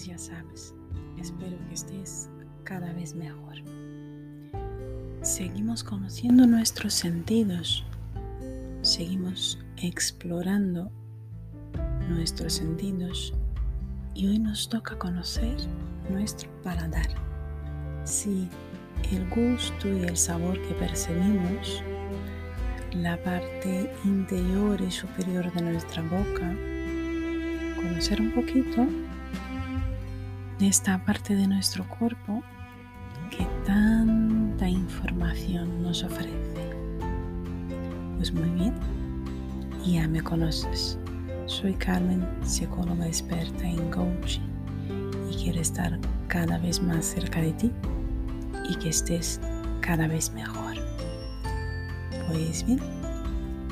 pues ya sabes, espero que estés cada vez mejor. Seguimos conociendo nuestros sentidos, seguimos explorando nuestros sentidos y hoy nos toca conocer nuestro paladar. Sí, el gusto y el sabor que percibimos, la parte interior y superior de nuestra boca, conocer un poquito esta parte de nuestro cuerpo que tanta información nos ofrece. Pues muy bien, ya me conoces. Soy Carmen, psicóloga experta en coaching y quiero estar cada vez más cerca de ti y que estés cada vez mejor. Pues bien,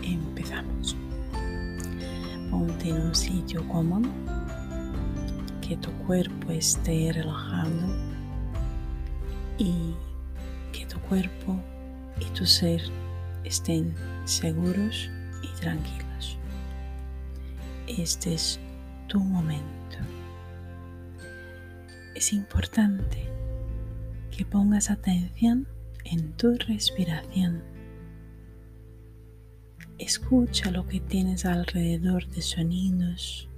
empezamos. Ponte en un sitio cómodo, que tu cuerpo esté relajado y que tu cuerpo y tu ser estén seguros y tranquilos. Este es tu momento. Es importante que pongas atención en tu respiración. Escucha lo que tienes alrededor de sonidos.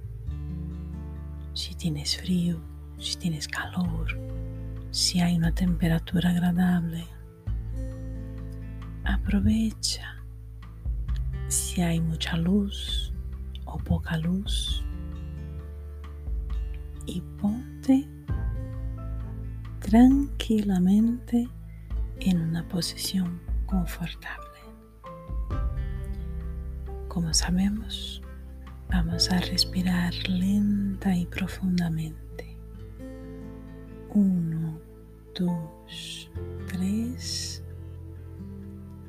Si tienes frío, si tienes calor, si hay una temperatura agradable. Aprovecha si hay mucha luz o poca luz y ponte tranquilamente en una posición confortable. Como sabemos, vamos a respirar lenta y profundamente. Uno, dos, tres,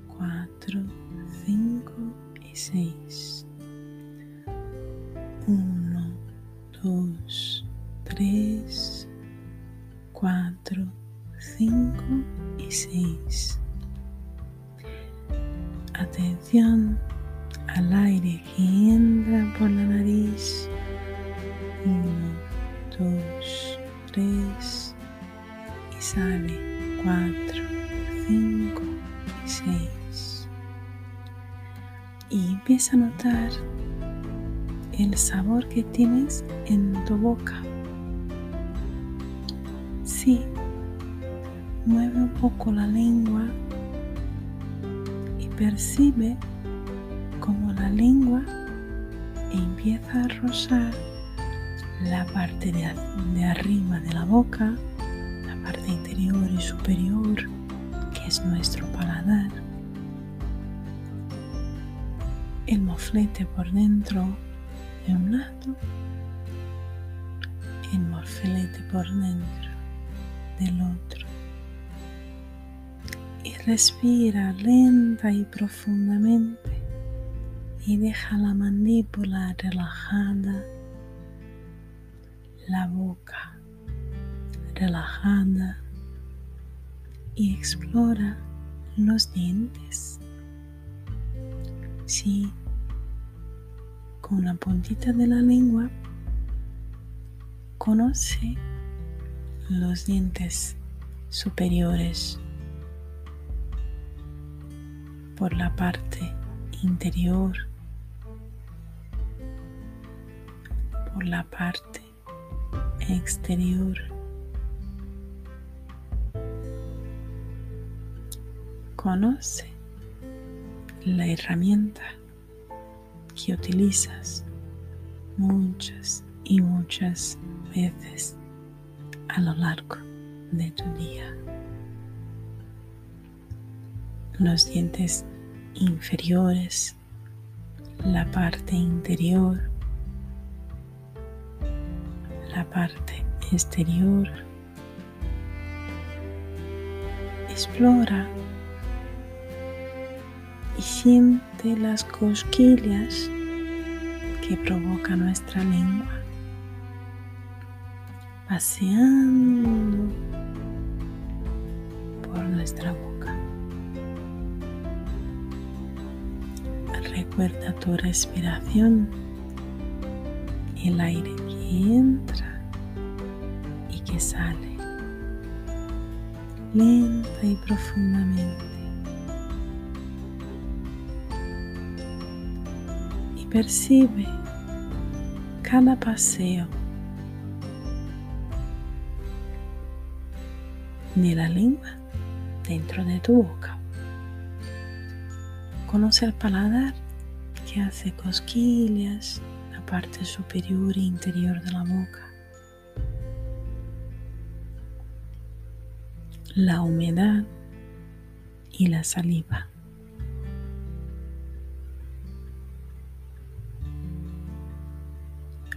cuatro, cinco y seis. Aire que entra por la nariz. 1, 2, 3 y sale 4, 5 y 6. Y empieza a notar el sabor que tienes en tu boca. Sí, mueve un poco la lengua y percibe como la lengua empieza a rozar la parte de, de, arriba de la boca, la parte interior y superior, que es nuestro paladar. El moflete por dentro de un lado, el moflete por dentro del otro. Y respira lenta y profundamente y deja la mandíbula relajada, la boca relajada y explora los dientes. Sí, con la puntita de la lengua conoce los dientes superiores por la parte interior, la parte exterior. Conoce la herramienta que utilizas muchas y muchas veces a lo largo de tu día. Los dientes inferiores, la parte interior, la parte exterior. Explora y siente las cosquillas que provoca nuestra lengua paseando por nuestra boca. Recuerda tu respiración, el aire que entra sale lenta y profundamente. Y percibe cada paseo de la lengua dentro de tu boca. Conoce el paladar que hace cosquillas la parte superior e interior de la boca. La humedad y la saliva.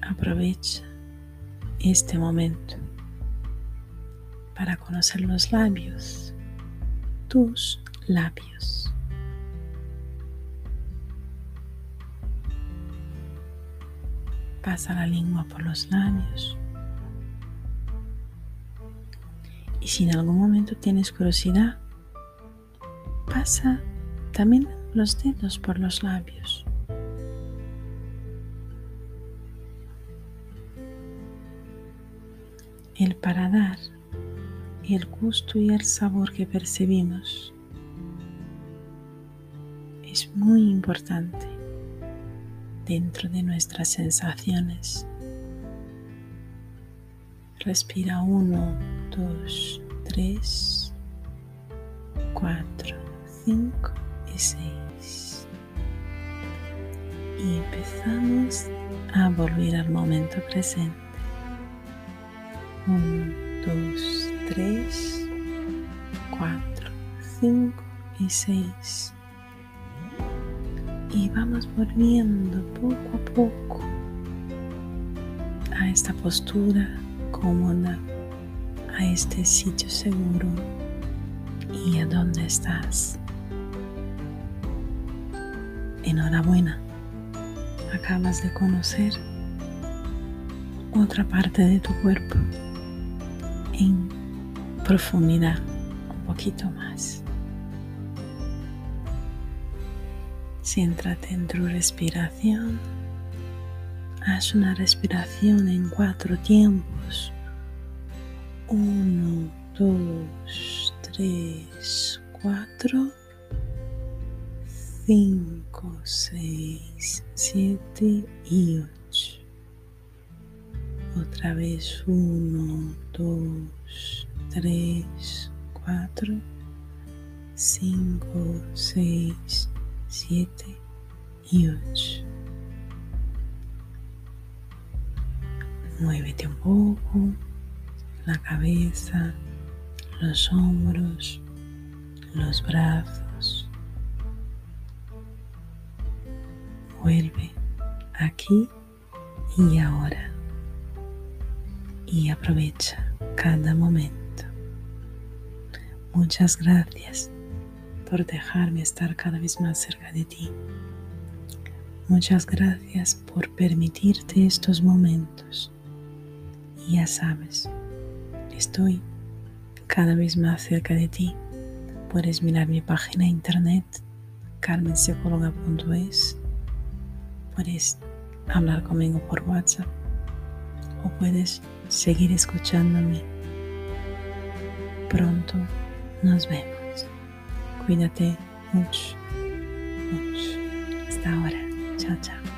Aprovecha este momento para conocer los labios, tus labios. Pasa la lengua por los labios. Y si en algún momento tienes curiosidad, pasa también los dedos por los labios. El paladar, el gusto y el sabor que percibimos es muy importante dentro de nuestras sensaciones. Respira uno, dos, tres, cuatro, cinco y seis. Y empezamos a volver al momento presente. 1, 2, 3, 4, 5 y 6. Y vamos volviendo poco a poco a esta postura cómoda, a este sitio seguro y a dónde estás. Enhorabuena, acabas de conocer otra parte de tu cuerpo en profundidad un poquito más. Céntrate en tu respiración. Haz una respiración en cuatro tiempos. Uno, dos, tres, cuatro, cinco, seis, siete y ocho. Otra vez uno, dos, tres, cuatro, cinco, seis, siete y ocho. Muévete un poco la cabeza, los hombros, los brazos. Vuelve aquí y ahora y aprovecha cada momento. Muchas gracias por dejarme estar cada vez más cerca de ti. Muchas gracias por permitirte estos momentos. Y ya sabes, estoy cada vez más cerca de ti. Puedes mirar mi página de internet carmenpsicóloga.es. Puedes hablar conmigo por WhatsApp o puedes seguir escuchándome. Pronto nos vemos. Cuídate mucho, mucho. Hasta ahora. Chao, chao.